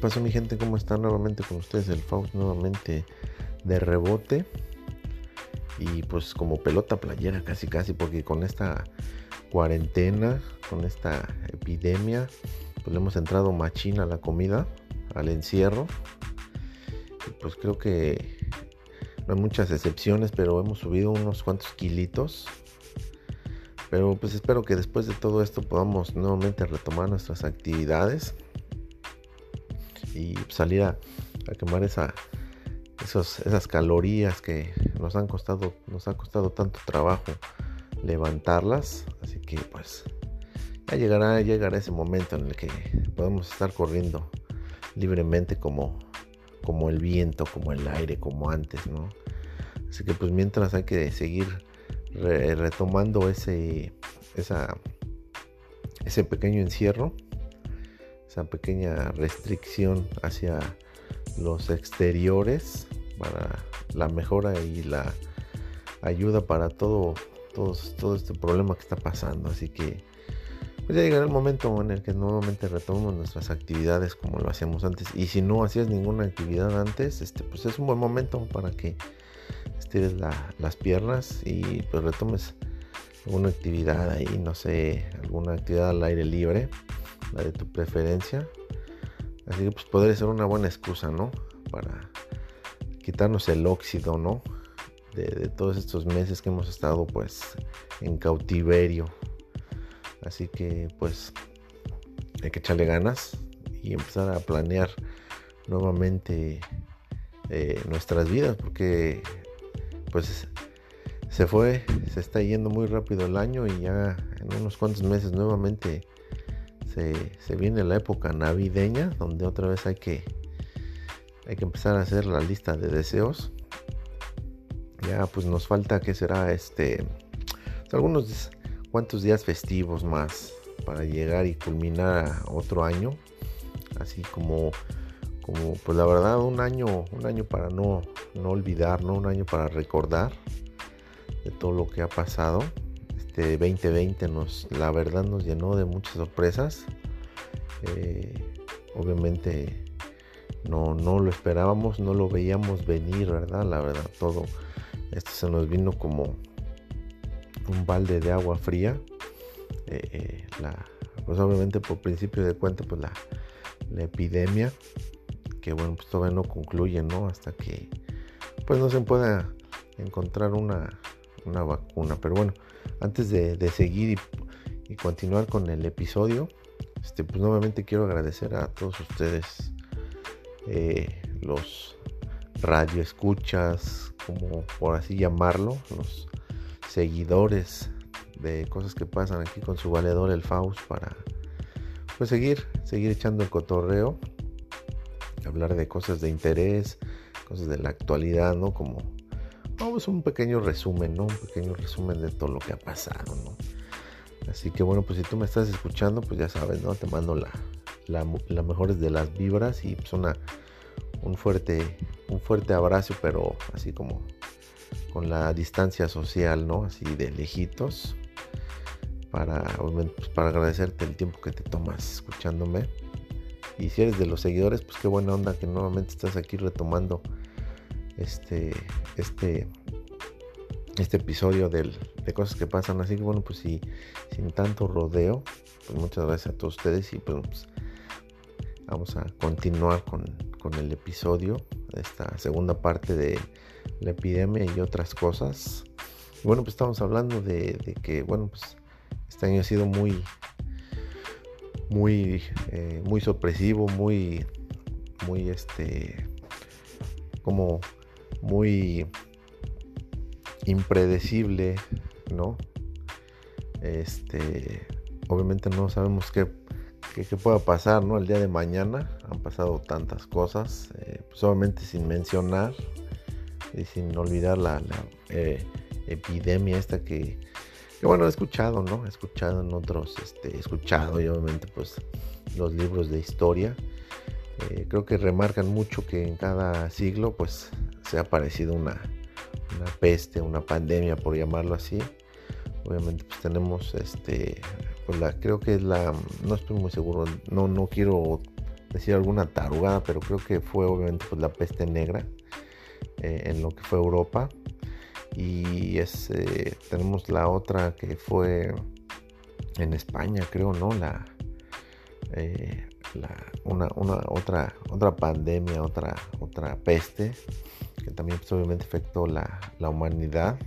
pasó mi gente? ¿Cómo están? Nuevamente con ustedes el Faust nuevamente de rebote. Y pues como pelota playera casi casi porque con esta cuarentena, con esta epidemia, pues le hemos entrado machina a la comida, al encierro. Y pues creo que no hay muchas excepciones, pero hemos subido unos cuantos kilitos. Pero pues espero que después de todo esto podamos nuevamente retomar nuestras actividades y salir a, quemar esas calorías que nos han costado, nos ha costado tanto trabajo levantarlas. Así que pues ya llegará, llegará ese momento en el que podemos estar corriendo libremente como, como el viento, como el aire, como antes, ¿no? Así que pues mientras hay que seguir retomando ese, esa, ese pequeño encierro esa pequeña restricción hacia los exteriores para la mejora y la ayuda para todo, todo, este problema que está pasando. Así que pues ya llegará el momento en el que nuevamente retomemos nuestras actividades como lo hacíamos antes. Y si no hacías ninguna actividad antes, este, pues es un buen momento para que estires las piernas y pues retomes alguna actividad ahí, no sé, alguna actividad al aire libre la de tu preferencia. Así que pues podría ser una buena excusa, ¿no? Para quitarnos el óxido, ¿no? De, todos estos meses que hemos estado pues en cautiverio. Así que pues hay que echarle ganas y empezar a planear nuevamente eh, nuestras vidas porque pues se fue, se está yendo muy rápido el año y ya en unos cuantos meses nuevamente se, viene la época navideña donde otra vez hay que hay que empezar a hacer la lista de deseos. Ya pues nos falta que será este algunos cuantos días festivos más para llegar y culminar otro año. Así como como pues la verdad un año un año para no no olvidar un año para recordar de todo lo que ha pasado 2020 nos, la verdad nos llenó de muchas sorpresas. Eh, obviamente no, no lo esperábamos, no lo veíamos venir, ¿verdad? La verdad, todo esto se nos vino como un balde de agua fría. Eh, eh, pues obviamente por principio de cuenta, pues la, la, epidemia, que bueno, pues todavía no concluye, ¿no? Hasta que pues no se pueda encontrar una, una vacuna. Pero bueno, antes de, seguir y, continuar con el episodio, este, pues nuevamente quiero agradecer a todos ustedes, eh, los radio escuchas, como por así llamarlo, los seguidores de cosas que pasan aquí con su valedor el Faust para pues seguir, seguir echando el cotorreo, hablar de cosas de interés, cosas de la actualidad, ¿no? Como Vamos un pequeño resumen, ¿no? Un pequeño resumen de todo lo que ha pasado, ¿no? Así que bueno, pues si tú me estás escuchando, pues ya sabes, ¿no? Te mando la, la, mejores de las vibras y pues una, un fuerte, un fuerte abrazo, pero así como con la distancia social, ¿no? Así de lejitos. Para, pues para agradecerte el tiempo que te tomas escuchándome. Y si eres de los seguidores, pues qué buena onda que nuevamente estás aquí retomando este, este, este episodio de cosas que pasan. Así que bueno, pues si, sin tanto rodeo, pues muchas gracias a todos ustedes y pues vamos a continuar con, el episodio, esta segunda parte de la epidemia y otras cosas. bueno, pues estamos hablando de, que, bueno, pues este año ha sido muy, muy, eh, muy sorpresivo, muy, muy, este, como muy impredecible, ¿no? Este, obviamente no sabemos qué, qué, pueda pasar, ¿no? El día de mañana han pasado tantas cosas, eh, pues obviamente sin mencionar y sin olvidar la, eh, epidemia esta que, bueno, he escuchado, ¿no? He escuchado en otros, este, he escuchado y obviamente pues los libros de historia. Eh, creo que remarcan mucho que en cada siglo pues se ha aparecido una, peste, una pandemia por llamarlo así. Obviamente pues tenemos este, pues la, creo que es la, no estoy muy seguro, no, no quiero decir alguna tarugada, pero creo que fue obviamente pues, la peste negra eh, en lo que fue Europa. Y es, eh, tenemos la otra que fue en España, creo, ¿no? La, eh, una, otra, otra pandemia, otra, otra peste, que también pues, obviamente afectó la, la, humanidad.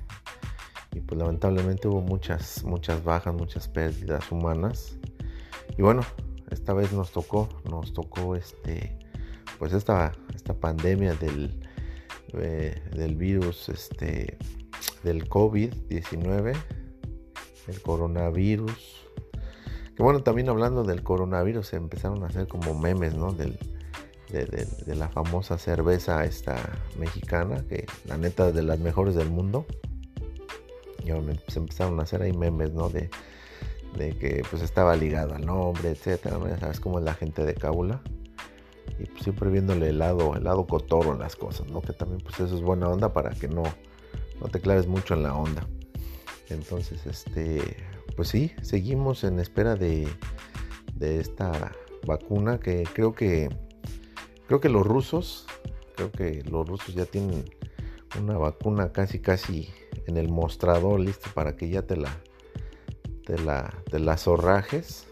Y pues lamentablemente hubo muchas, muchas bajas, muchas pérdidas humanas. Y bueno, esta vez nos tocó, nos tocó este, pues esta, esta pandemia del, eh, del virus, este, del COVID-19, el coronavirus. Que bueno, también hablando del coronavirus, se empezaron a hacer como memes, ¿no? Del, de, la famosa cerveza esta mexicana, que la neta es de las mejores del mundo. Y obviamente se empezaron a hacer ahí memes, ¿no? De, de que pues estaba ligado al nombre, etcétera, sabes cómo es la gente de Cábula. Y pues siempre viéndole el lado, el lado cotorro en las cosas, ¿no? Que también pues eso es buena onda para que no, no te claves mucho en la onda. Entonces, este, pues sí, seguimos en espera de, de esta vacuna que creo que creo que los rusos, creo que los rusos ya tienen una vacuna casi casi en el mostrador listo para que ya te la de la, de las zorrajes,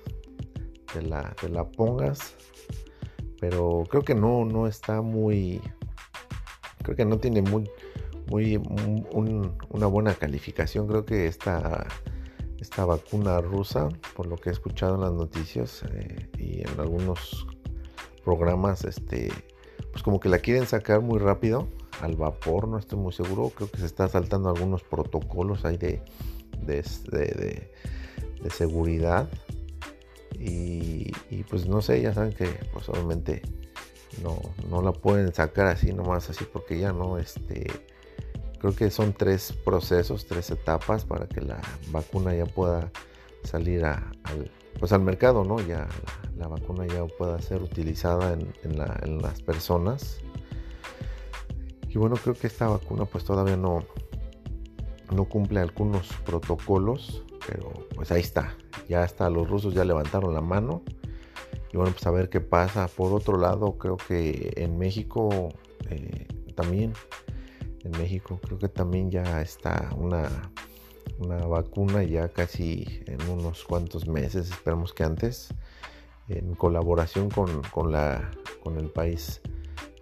de la, de la pongas, pero creo que no, no está muy, creo que no tiene muy, muy, una buena calificación. Creo que esta, esta vacuna rusa, por lo que he escuchado en las noticias eh, y en algunos programas, este, pues como que la quieren sacar muy rápido al vapor, no estoy muy seguro. Creo que se está saltando algunos protocolos ahí de, de, de seguridad. Y, pues no sé, ya saben que pues obviamente no, no la pueden sacar así nomás así porque ya no, este, creo que son tres procesos, tres etapas para que la vacuna ya pueda salir al, pues al mercado, ¿no? Ya la, vacuna ya pueda ser utilizada en, las personas. Y bueno, creo que esta vacuna pues todavía no, no cumple algunos protocolos pero pues ahí está. Ya está, los rusos ya levantaron la mano. Y bueno, pues a ver qué pasa. Por otro lado, creo que en México eh, también, en México creo que también ya está una, una vacuna ya casi en unos cuantos meses, esperemos que antes, en colaboración con, la, con el país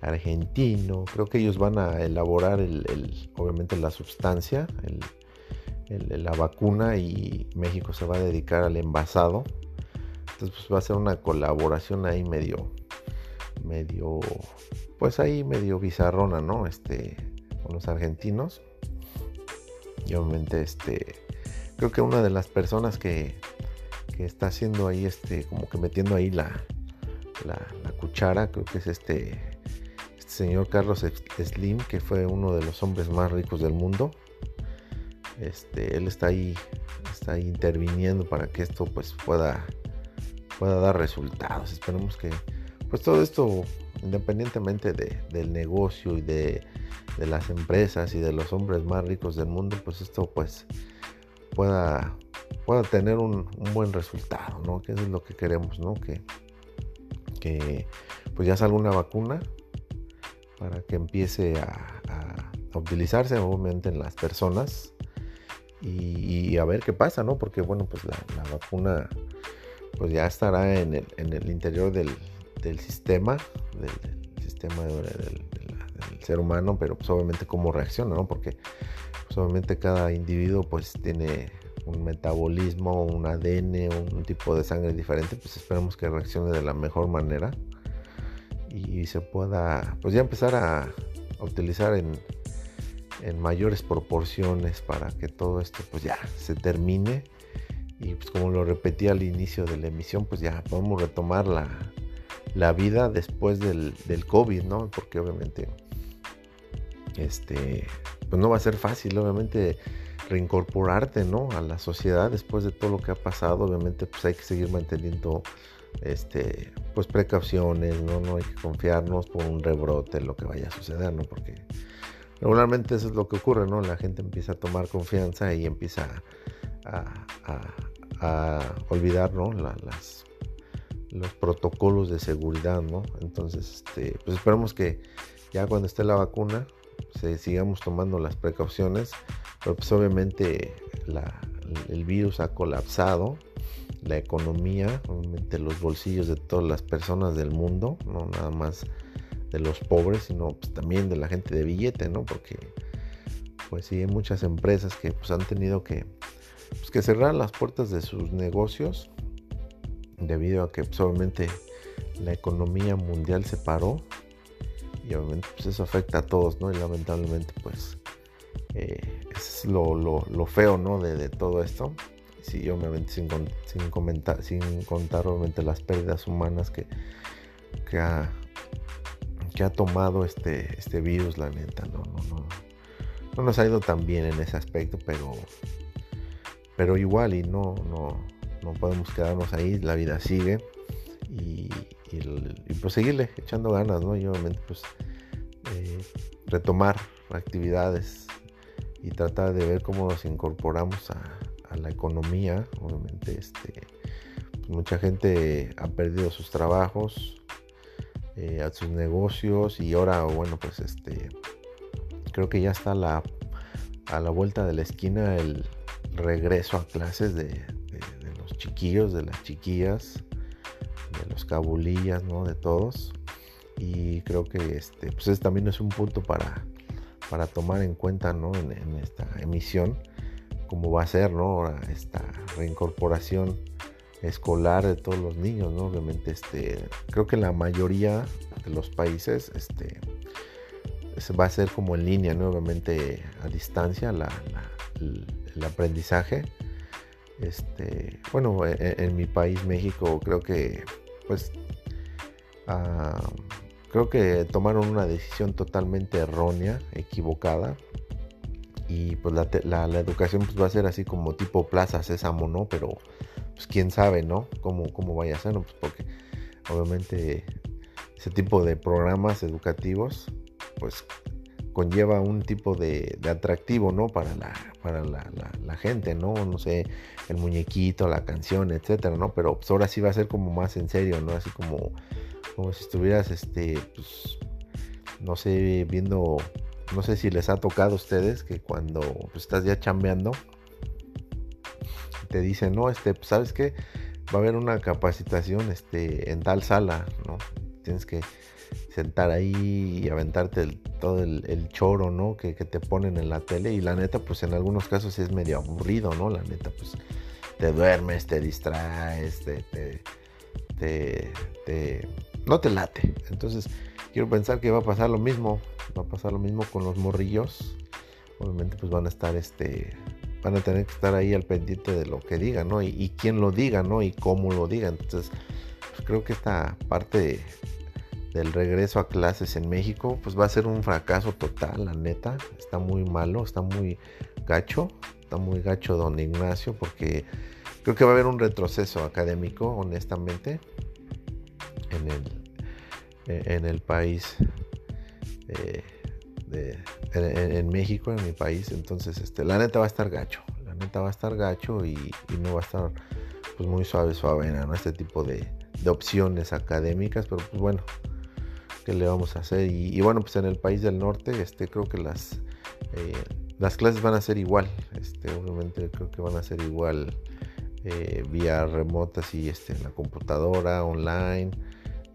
argentino. Creo que ellos van a elaborar el, obviamente la sustancia, el, la vacuna y México se va a dedicar al envasado. Entonces pues, va a ser una colaboración ahí medio, medio, pues ahí medio bizarrona, ¿no? Este, con los argentinos. Y obviamente, este, creo que una de las personas que, que está haciendo ahí, este, como que metiendo ahí la, la, cuchara, creo que es este, este señor Carlos Slim, que fue uno de los hombres más ricos del mundo este, él está ahí, está ahí interviniendo para que esto pues pueda, pueda dar resultados. Esperemos que pues todo esto, independientemente del negocio y de, las empresas y de los hombres más ricos del mundo, pues esto pues pueda, pueda tener un, buen resultado, ¿no? Que eso es lo que queremos, ¿no? Que, que pues ya salga una vacuna para que empiece a, a utilizarse obviamente en las personas y, a ver qué pasa, ¿no? Porque bueno, pues la, vacuna pues ya estará en el, en el interior del, sistema, del, sistema del, ser humano, pero pues obviamente cómo reacciona, ¿no? Porque pues, obviamente cada individuo pues tiene un metabolismo, un ADN, un tipo de sangre diferente, pues esperemos que reaccione de la mejor manera y se pueda pues ya empezar a utilizar en, en mayores proporciones para que todo esto pues ya se termine y pues como lo repetí al inicio de la emisión pues ya podemos retomar la, la vida después del, del, COVID, ¿no? Porque obviamente este pues no va a ser fácil, obviamente reincorporarte, ¿no? A la sociedad después de todo lo que ha pasado, obviamente pues hay que seguir manteniendo este pues precauciones, ¿no? No hay que confiarnos por un rebrote, lo que vaya a suceder, ¿no? Porque Regularmente eso es lo que ocurre, ¿no? La gente empieza a tomar confianza y empieza a, olvidar, ¿no? las, los protocolos de seguridad, ¿no? Entonces, este, pues esperamos que ya cuando esté la vacuna, se sigamos tomando las precauciones, pero pues obviamente el virus ha colapsado la economía, obviamente los bolsillos de todas las personas del mundo, no nada más de los pobres, sino pues también de la gente de billete, ¿no? Porque pues sí hay muchas empresas que pues han tenido que, pues, que cerrar las puertas de sus negocios debido a que pues, obviamente la economía mundial se paró y obviamente pues eso afecta a todos, ¿no? Y lamentablemente pues eh, es lo, lo, feo, ¿no? De, de, todo esto. Sí, obviamente sin, sin, comentar, sin contar obviamente las pérdidas humanas que, que, ha, que ha tomado este, este virus, la neta, no, no, no, no nos ha ido tan bien en ese aspecto, pero, pero igual y no, no, no podemos quedarnos ahí, la vida sigue y, y, pues seguirle echando ganas, ¿no? Y obviamente pues eh, retomar actividades y tratar de ver cómo nos incorporamos a, la economía. Obviamente este, pues, mucha gente ha perdido sus trabajos, eh, a sus negocios y ahora bueno pues este creo que ya está la, a la vuelta de la esquina el regreso a clases de, chiquillos, de las chiquillas, de los cabulillas, ¿no? De todos. Y creo que este, pues también es un punto para, para tomar en cuenta, ¿no? En, esta emisión, cómo va a ser, ¿no? esta reincorporación escolar de todos los niños, ¿no? Obviamente, este, creo que la mayoría de los países, este, va a ser como en línea, nuevamente a distancia el, aprendizaje. Este, bueno, e, e, en, mi país, México, creo que pues ah, creo que tomaron una decisión totalmente errónea, equivocada. Y pues la, educación pues va a ser así como tipo Plaza Sésamo, ¿no? Pero pues quién sabe, ¿no? Cómo, cómo vaya a ser, Pues porque obviamente ese tipo de programas educativos pues conlleva un tipo de, atractivo, ¿no? Para, la, para la, gente, ¿no? No sé, el muñequito, la canción, etcétera, ¿no? Pero pues, ahora sí va a ser como más en serio, ¿no? Así como, como si estuvieras, este, pues, no sé, viendo, no sé si les ha tocado a ustedes que cuando pues, estás ya chambeando, te dicen, no, este, pues, ¿sabes qué? Va a haber una capacitación, este, en tal sala, ¿no? Tienes que sentar ahí y aventarte todo el, choro, ¿no? Que, te ponen en la tele. Y la neta, pues en algunos casos es medio aburrido, ¿no? La neta, pues te duermes, te distraes, te, te, no te late. Entonces, quiero pensar que va a pasar lo mismo. Va a pasar lo mismo con los morrillos. Obviamente, pues van a estar, este, van a tener que estar ahí al pendiente de lo que digan, ¿no? Y, y quién lo diga, ¿no? Y cómo lo diga. Entonces, pues creo que esta parte del regreso a clases en México, pues va a ser un fracaso total, la neta. Está muy malo, está muy gacho, está muy gacho don Ignacio, porque creo que va a haber un retroceso académico, honestamente, en el, el país, eh, en, México, en mi país. Entonces, este, la neta va a estar gacho, la neta va a estar gacho y, no va a estar pues muy suave, suave, ¿no? Este tipo de, de opciones académicas, pero pues bueno, le vamos a hacer. Y, bueno, pues en el país del norte, este, creo que las, eh, las clases van a ser igual. Este, obviamente creo que van a ser igual eh, vía remotas y este, en la computadora, online.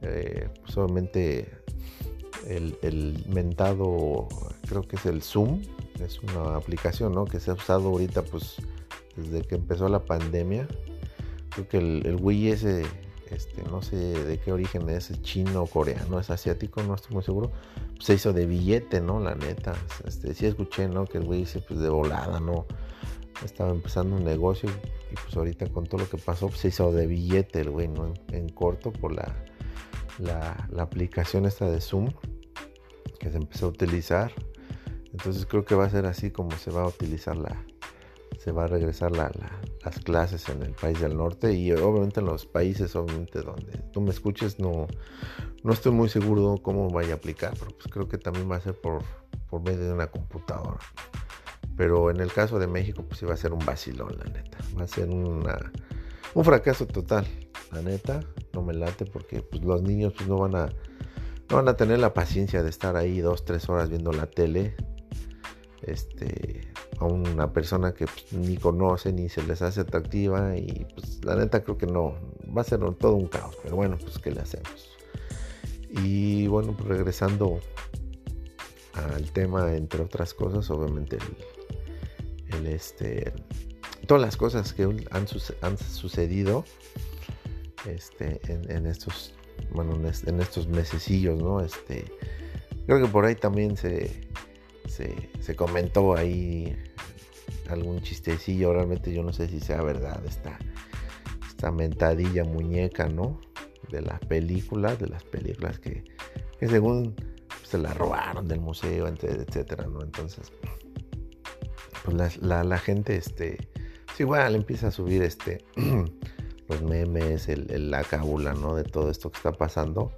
Eh, pues obviamente el, el, mentado, creo que es el Zoom, es una aplicación ¿no? que se ha usado ahorita pues desde que empezó la pandemia. Creo que el, el Wii ese este, no sé de qué origen es, es chino, coreano, es asiático, no estoy muy seguro, pues se hizo de billete, ¿no? La neta, este, sí escuché, ¿no? Que el güey dice, pues de volada, ¿no? Estaba empezando un negocio y pues ahorita con todo lo que pasó, pues se hizo de billete el güey, ¿no? En, corto por la, la, la aplicación esta de Zoom que se empezó a utilizar. Entonces creo que va a ser así como se va a utilizar la, se va a regresar las clases en el país del norte y obviamente en los países obviamente donde tú me escuches no, no estoy muy seguro cómo vaya a aplicar, pero pues creo que también va a ser por, por medio de una computadora. Pero en el caso de México pues sí va a ser un vacilón, la neta. Va a ser una, un fracaso total, la neta. no me late porque pues, los niños pues, no van a no van a tener la paciencia de estar ahí dos, tres horas viendo la tele. Este, a una persona que pues, ni conoce ni se les hace atractiva y pues la neta creo que no, va a ser todo un caos, pero bueno, pues qué le hacemos. Y bueno, pues regresando al tema, entre otras cosas, obviamente el, este, todas las cosas que han, han sucedido este, en, estos, bueno, en estos mesecillos, ¿no? Este, creo que por ahí también se, se, comentó ahí algún chistecillo, realmente yo no sé si sea verdad esta, esta mentadilla muñeca, ¿no? De las películas, de las películas que, según se la robaron del museo, etcétera, ¿no? Entonces, pues la, gente, este, pues igual empieza a subir, este, los memes, el, la cábula, ¿no? De todo esto que está pasando.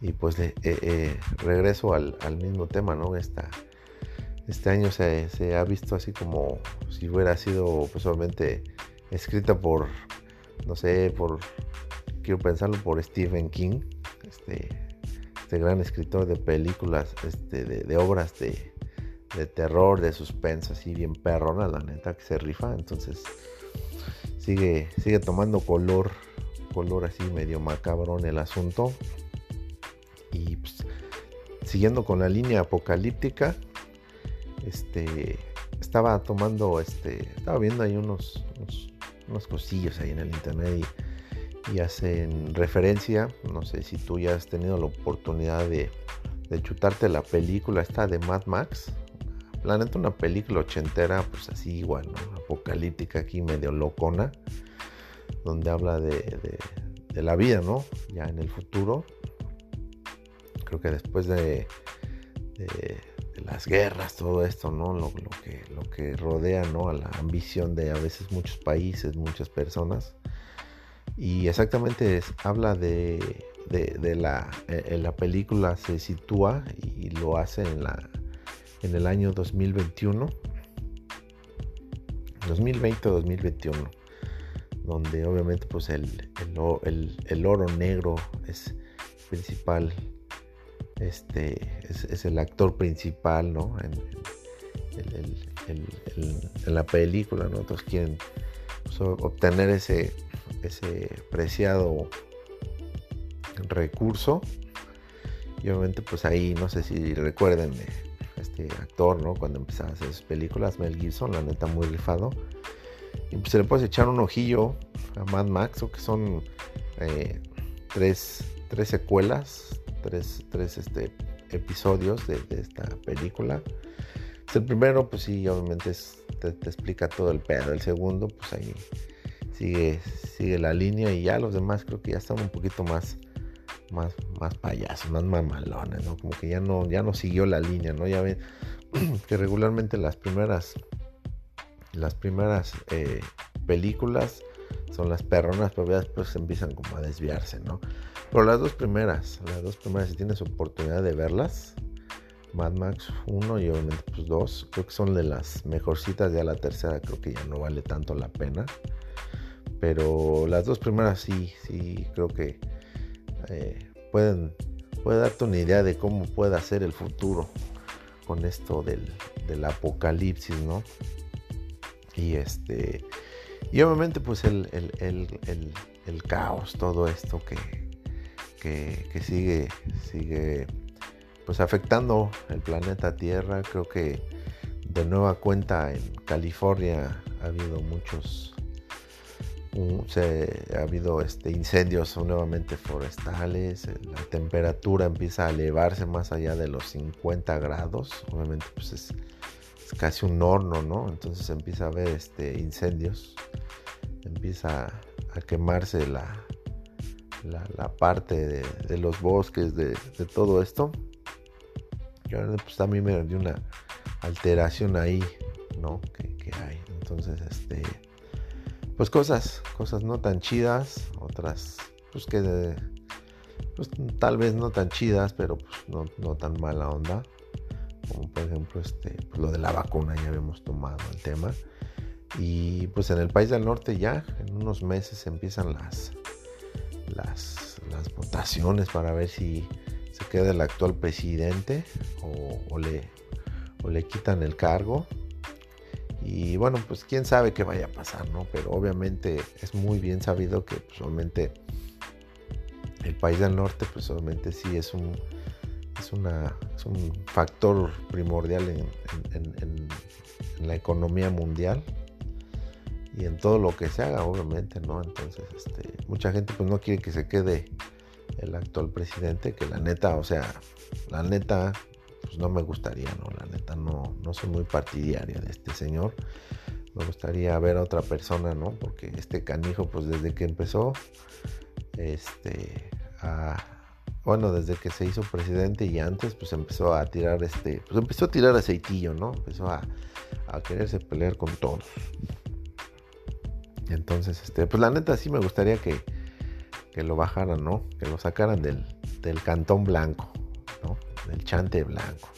Y pues eh, eh, regreso al, mismo tema, ¿no? Esta, este año se, ha visto así como si hubiera sido pues escrita por, no sé, por, quiero pensarlo, por Stephen King, este, este gran escritor de películas, este, de, obras de, de, terror, de suspenso, así bien perrona, la neta que se rifa, entonces sigue, sigue tomando color, color así medio macabrón el asunto. Y pues, siguiendo con la línea apocalíptica, este, estaba tomando, este, estaba viendo ahí unos, unos, cosillos ahí en el internet y, hacen referencia, no sé si tú ya has tenido la oportunidad de, de chutarte la película esta de Mad Max, la neta, una película ochentera, pues así igual, ¿no? Apocalíptica aquí, medio locona, donde habla de, la vida, ¿no? Ya en el futuro. Creo que después de, las guerras, todo esto, ¿no? Lo, que, lo que rodea, ¿no? A la ambición de a veces muchos países, muchas personas. Y exactamente habla de, la, en eh, la película se sitúa y lo hace en la en el año 2021, 2020-2021, donde obviamente pues el, el, oro negro es principal, este, es, el actor principal, ¿no? En, la película, ¿no? Quieren pues, obtener ese, ese preciado recurso y obviamente pues ahí no sé si recuerden este actor, ¿no? Cuando empezaba a hacer sus películas, Mel Gibson, la neta muy rifado. Y pues se le puedes echar un ojillo a Mad Max, o que son eh, tres, tres, secuelas, tres, tres este, episodios de, esta película. El primero, pues sí, obviamente te, explica todo el pedo. El segundo, pues ahí sigue, sigue la línea y ya los demás creo que ya están un poquito más más, más payasos, más mamalones, ¿no? Como que ya no, ya no siguió la línea, ¿no? Ya ven que regularmente las primeras, las primeras eh, películas son las perronas, pero ya después empiezan como a desviarse, ¿no? Pero las dos primeras, las dos primeras, si tienes oportunidad de verlas, Mad Max 1 y obviamente pues 2, creo que son de las mejorcitas, ya la tercera creo que ya no vale tanto la pena. Pero las dos primeras sí, sí, creo que eh, pueden, puede darte una idea de cómo puede ser el futuro con esto del, apocalipsis, ¿no? Y este. Y obviamente, pues el, caos, todo esto que, que, sigue, sigue pues afectando el planeta Tierra. Creo que de nueva cuenta en California ha habido muchos se, ha habido este, incendios nuevamente forestales, la temperatura empieza a elevarse más allá de los 50 grados, obviamente pues es, casi un horno, ¿no? Entonces empieza a haber este, incendios, empieza a quemarse la, la, parte de, los bosques, de, todo esto. Y ahora pues también me dio una alteración ahí, ¿no? Que, hay. Entonces, este pues cosas, cosas no tan chidas, otras pues que pues, tal vez no tan chidas, pero pues no, tan mala onda. Como por ejemplo este, pues, lo de la vacuna, ya habíamos tomado el tema. Y pues en el país del norte ya, en unos meses empiezan las, las, las votaciones para ver si se queda el actual presidente o, le, o le quitan el cargo. Y bueno, pues quién sabe qué vaya a pasar, ¿no? Pero obviamente es muy bien sabido que pues, el país del norte, pues obviamente sí es un, es una, es un factor primordial en, en, la economía mundial y en todo lo que se haga, obviamente, ¿no? Entonces, este, mucha gente pues no quiere que se quede el actual presidente, que la neta, o sea, la neta, pues no me gustaría, ¿no? La neta, no, no soy muy partidaria de este señor. Me gustaría ver a otra persona, ¿no? Porque este canijo, pues desde que empezó, este, a, bueno, desde que se hizo presidente y antes, pues empezó a tirar este, pues empezó a tirar aceitillo, ¿no? Empezó a, quererse pelear con todos. Entonces, este, pues la neta sí me gustaría que, que lo bajaran, ¿no? Que lo sacaran del, cantón blanco, ¿no? Del chante blanco.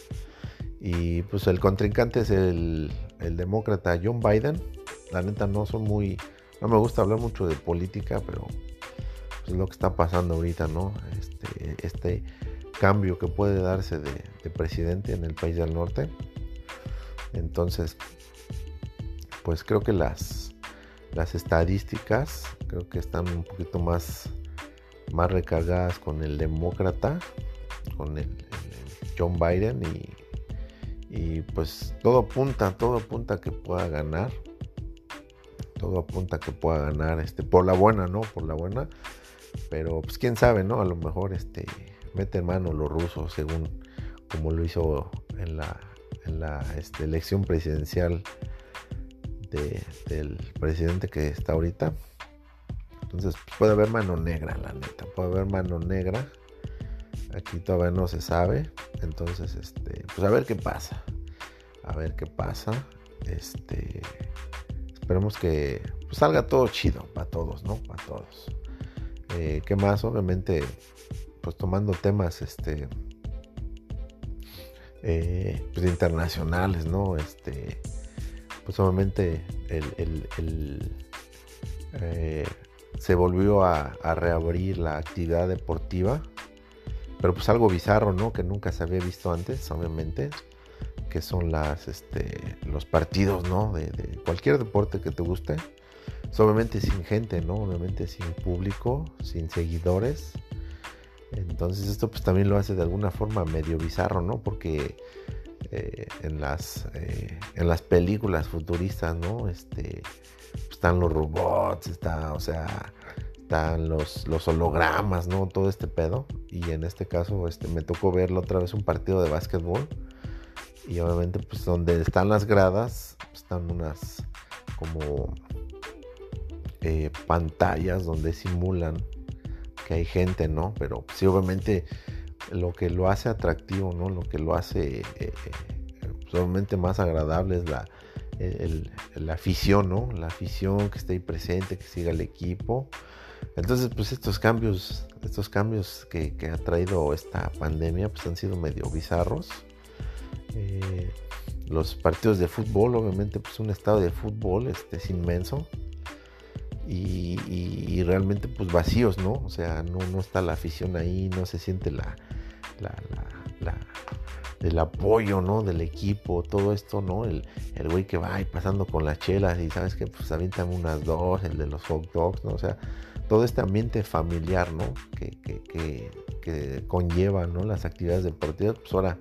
Y pues el contrincante es el, el demócrata John Biden. La neta no son muy, no me gusta hablar mucho de política, pero lo que está pasando ahorita, ¿no? Este, este cambio que puede darse de, de, presidente en el país del norte. Entonces, pues creo que las, las estadísticas creo que están un poquito más más recargadas con el demócrata, con el, John Biden y, pues todo apunta, todo apunta que pueda ganar, todo apunta que pueda ganar, este, por la buena, ¿no? Por la buena, pero pues quién sabe, ¿no? A lo mejor este, mete en mano los rusos según como lo hizo en la, en la este, elección presidencial del presidente que está ahorita entonces puede haber mano negra, la neta. Puede haber mano negra. Aquí todavía no se sabe. Entonces, este, pues a ver qué pasa. A ver qué pasa. Este, esperemos que pues, salga todo chido para todos, ¿no? Para todos. Eh, ¿Qué más? Obviamente, pues tomando temas, este, eh, pues internacionales, ¿no? Este, pues obviamente el, el, eh, se volvió a, reabrir la actividad deportiva. Pero pues algo bizarro, ¿no? Que nunca se había visto antes, obviamente. Que son las, este, los partidos, ¿no? De, cualquier deporte que te guste. Pues, obviamente sin gente, ¿no? Obviamente sin público, sin seguidores. Entonces esto pues también lo hace de alguna forma medio bizarro, ¿no? Porque eh, en, las, eh, en las películas futuristas, ¿no? Este, están los robots, está, o sea, están los, los hologramas, ¿no? Todo este pedo. Y en este caso, este, me tocó verlo otra vez un partido de básquetbol. Y obviamente, pues donde están las gradas, están unas como eh, pantallas donde simulan que hay gente, ¿no? Pero sí, obviamente lo que lo hace atractivo, ¿no? Lo que lo hace eh, obviamente más agradable es la, la afición, ¿no? La afición que esté ahí presente, que siga el equipo. Entonces, pues estos cambios, estos cambios que, ha traído esta pandemia, pues han sido medio bizarros. Eh, los partidos de fútbol, obviamente, pues un estado de fútbol este, es inmenso. Y, realmente pues vacíos, ¿no? O sea, no, no está la afición ahí, no se siente la, la, la del apoyo, ¿no? Del equipo, todo esto, ¿no? El, el güey que va ahí pasando con las chelas y sabes que pues avientan unas dos, el de los hot dogs, ¿no? O sea, todo este ambiente familiar, ¿no? Que, que, que, que conlleva, ¿no? Las actividades deportivas, pues ahora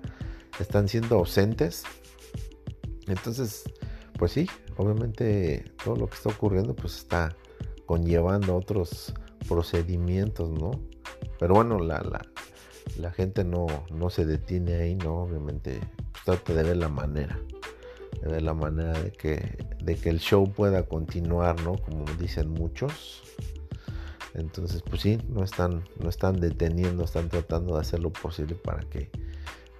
están siendo ausentes. Entonces, pues sí, obviamente todo lo que está ocurriendo, pues está conllevando otros procedimientos, ¿no? Pero bueno, la, la, la gente no, no se detiene ahí, ¿no? Obviamente pues, trata de ver la manera, de ver la manera de que, de que el show pueda continuar, ¿no? Como dicen muchos. Entonces, pues sí, no están, no están deteniendo, están tratando de hacer lo posible para que,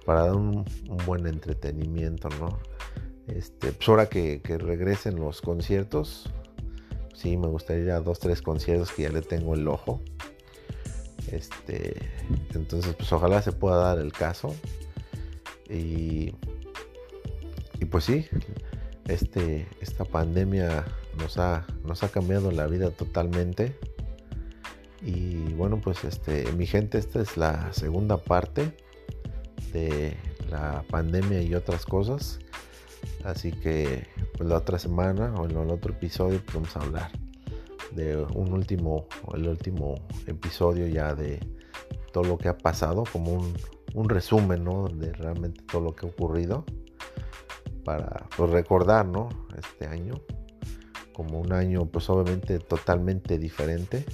para dar un, buen entretenimiento, ¿no? Este, pues ahora que, que, regresen los conciertos, sí, me gustaría dos, tres conciertos que ya le tengo el ojo. Este, entonces, pues ojalá se pueda dar el caso. Y, y pues sí, este, esta pandemia nos ha, nos ha cambiado la vida totalmente. Y bueno, pues este, mi gente, esta es la segunda parte de la pandemia y otras cosas. Así que la otra semana o en el otro episodio pues, vamos a hablar de un último, el último episodio ya de todo lo que ha pasado, como un, un resumen ¿no? de realmente todo lo que ha ocurrido para pues, recordar ¿no? este año como un año pues obviamente totalmente diferente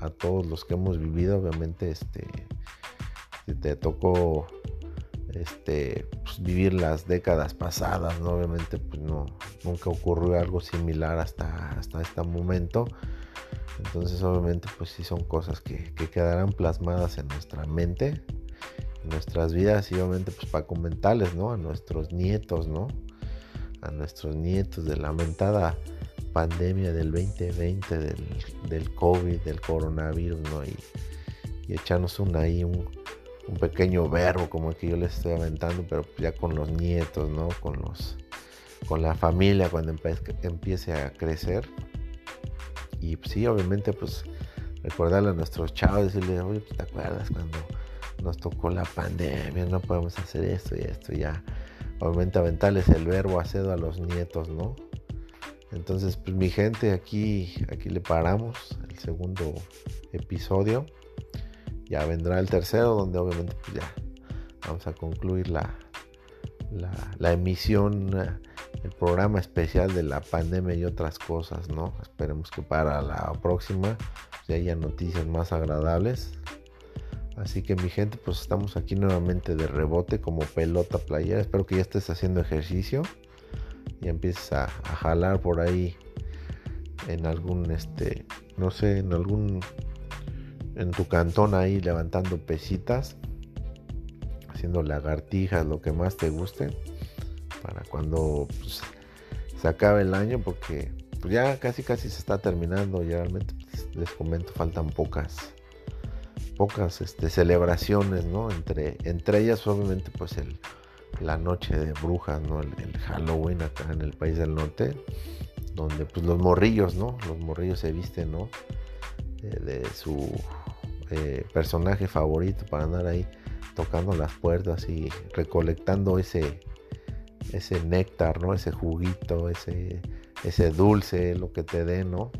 a todos los que hemos vivido obviamente este te tocó este pues, vivir las décadas pasadas ¿no? obviamente pues no nunca ocurrió algo similar hasta hasta este momento entonces obviamente pues sí son cosas que, que quedarán plasmadas en nuestra mente en nuestras vidas y obviamente pues para comentarles no a nuestros nietos no a nuestros nietos de la lamentada pandemia del 2020, del, del COVID, del coronavirus, ¿no? Y, echarnos un, ahí un, pequeño verbo como el que yo les estoy aventando, pero ya con los nietos, ¿no? Con los con la familia cuando empiece a crecer. Y sí, obviamente, pues recordarle a nuestros chavos, decirle, oye, ¿te acuerdas cuando nos tocó la pandemia? No podemos hacer esto y esto, ya obviamente aventarles el verbo hacer a los nietos, ¿no? Entonces, pues mi gente, aquí, aquí le paramos el segundo episodio. Ya vendrá el tercero, donde obviamente pues ya vamos a concluir la, la, emisión, el programa especial de la pandemia y otras cosas, ¿no? Esperemos que para la próxima ya haya noticias más agradables. Así que mi gente, pues estamos aquí nuevamente de rebote como pelota playera. Espero que ya estés haciendo ejercicio y empieces a, jalar por ahí en algún, este, no sé, en algún, en tu cantón ahí levantando pesitas, haciendo lagartijas, lo que más te guste, para cuando pues, se acabe el año, porque pues, ya casi casi se está terminando, ya realmente pues, les comento, faltan pocas pocas este, celebraciones, ¿no? Entre, entre ellas obviamente pues el, la noche de brujas, ¿no? El, Halloween acá en el país del norte, donde pues los morrillos, ¿no? Los morrillos se visten, ¿no? de su eh, personaje favorito para andar ahí tocando las puertas y recolectando ese, ese néctar, ¿no? Ese juguito, ese, ese dulce, lo que te dé, ¿no?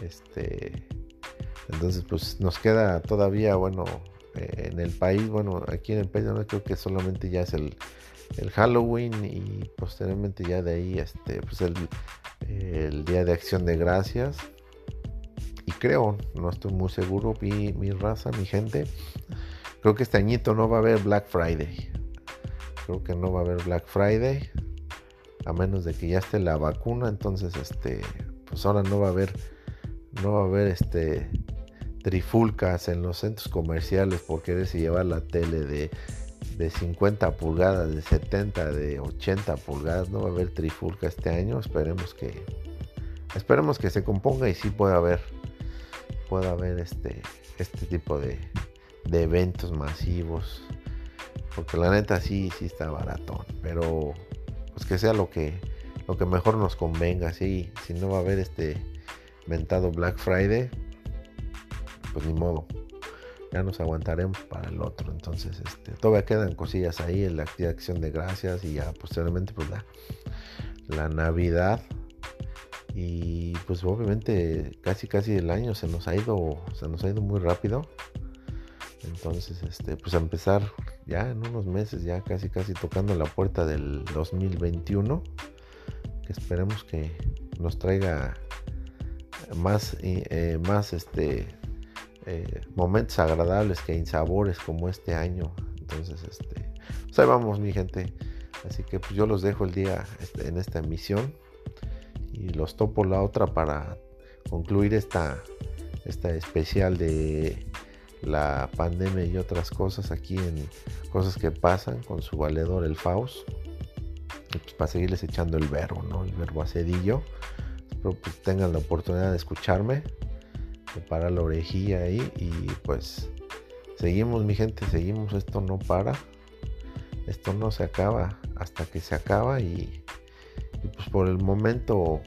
Este, entonces, pues nos queda todavía, bueno, eh, en el país, bueno, aquí en el país no creo que solamente ya es el, Halloween y posteriormente ya de ahí, este, pues el, Día de Acción de Gracias. Y creo, no estoy muy seguro, mi, raza, mi gente, creo que este añito no va a haber Black Friday. Creo que no va a haber Black Friday. A menos de que ya esté la vacuna. Entonces, este. Pues ahora no va a haber. No va a haber este trifulcas en los centros comerciales por quererse llevar la tele de, de 50 pulgadas, de 70, de 80 pulgadas. No va a haber trifulca este año. Esperemos que esperemos que se componga y sí pueda haber pueda haber este este tipo de, de eventos masivos. Porque la neta sí sí está baratón, pero pues que sea lo que lo que mejor nos convenga, sí, si no va a haber este mentado Black Friday, pues ni modo. Ya nos aguantaremos para el otro. Entonces, este, todavía quedan cosillas ahí en la acción de gracias y ya posteriormente pues la, la Navidad. Y pues obviamente casi casi el año se nos ha ido, se nos ha ido muy rápido. Entonces, este, pues a empezar ya en unos meses, ya casi casi tocando la puerta del 2021. Que esperemos que nos traiga más, eh, más este, eh, momentos agradables que insabores como este año. Entonces, este, pues ahí vamos, mi gente. Así que pues yo los dejo el día este, en esta emisión y los topo la otra para concluir esta, esta especial de la pandemia y otras cosas aquí en cosas que pasan con su valedor el Faust. pues para seguirles echando el verbo, ¿no? El verbo acedillo. Espero pues tengan la oportunidad de escucharme para la orejilla ahí y pues seguimos mi gente, seguimos, esto no para, esto no se acaba hasta que se acaba y, pues por el momento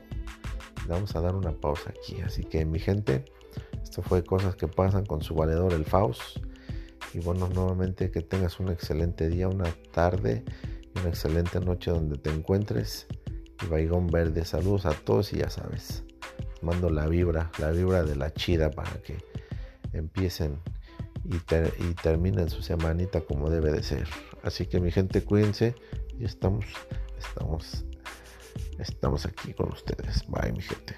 vamos a dar una pausa aquí, así que mi gente, esto fue cosas que pasan con su valedor el Faust. Y bueno, nuevamente que tengas un excelente día, una tarde y una excelente noche donde te encuentres. Y Baigón Verde, saludos a todos y ya sabes, mando la vibra, la vibra de la chida para que empiecen y, y terminen su semanita como debe de ser. Así que mi gente, cuídense y estamos, estamos, estamos aquí con ustedes. Bye, mi gente.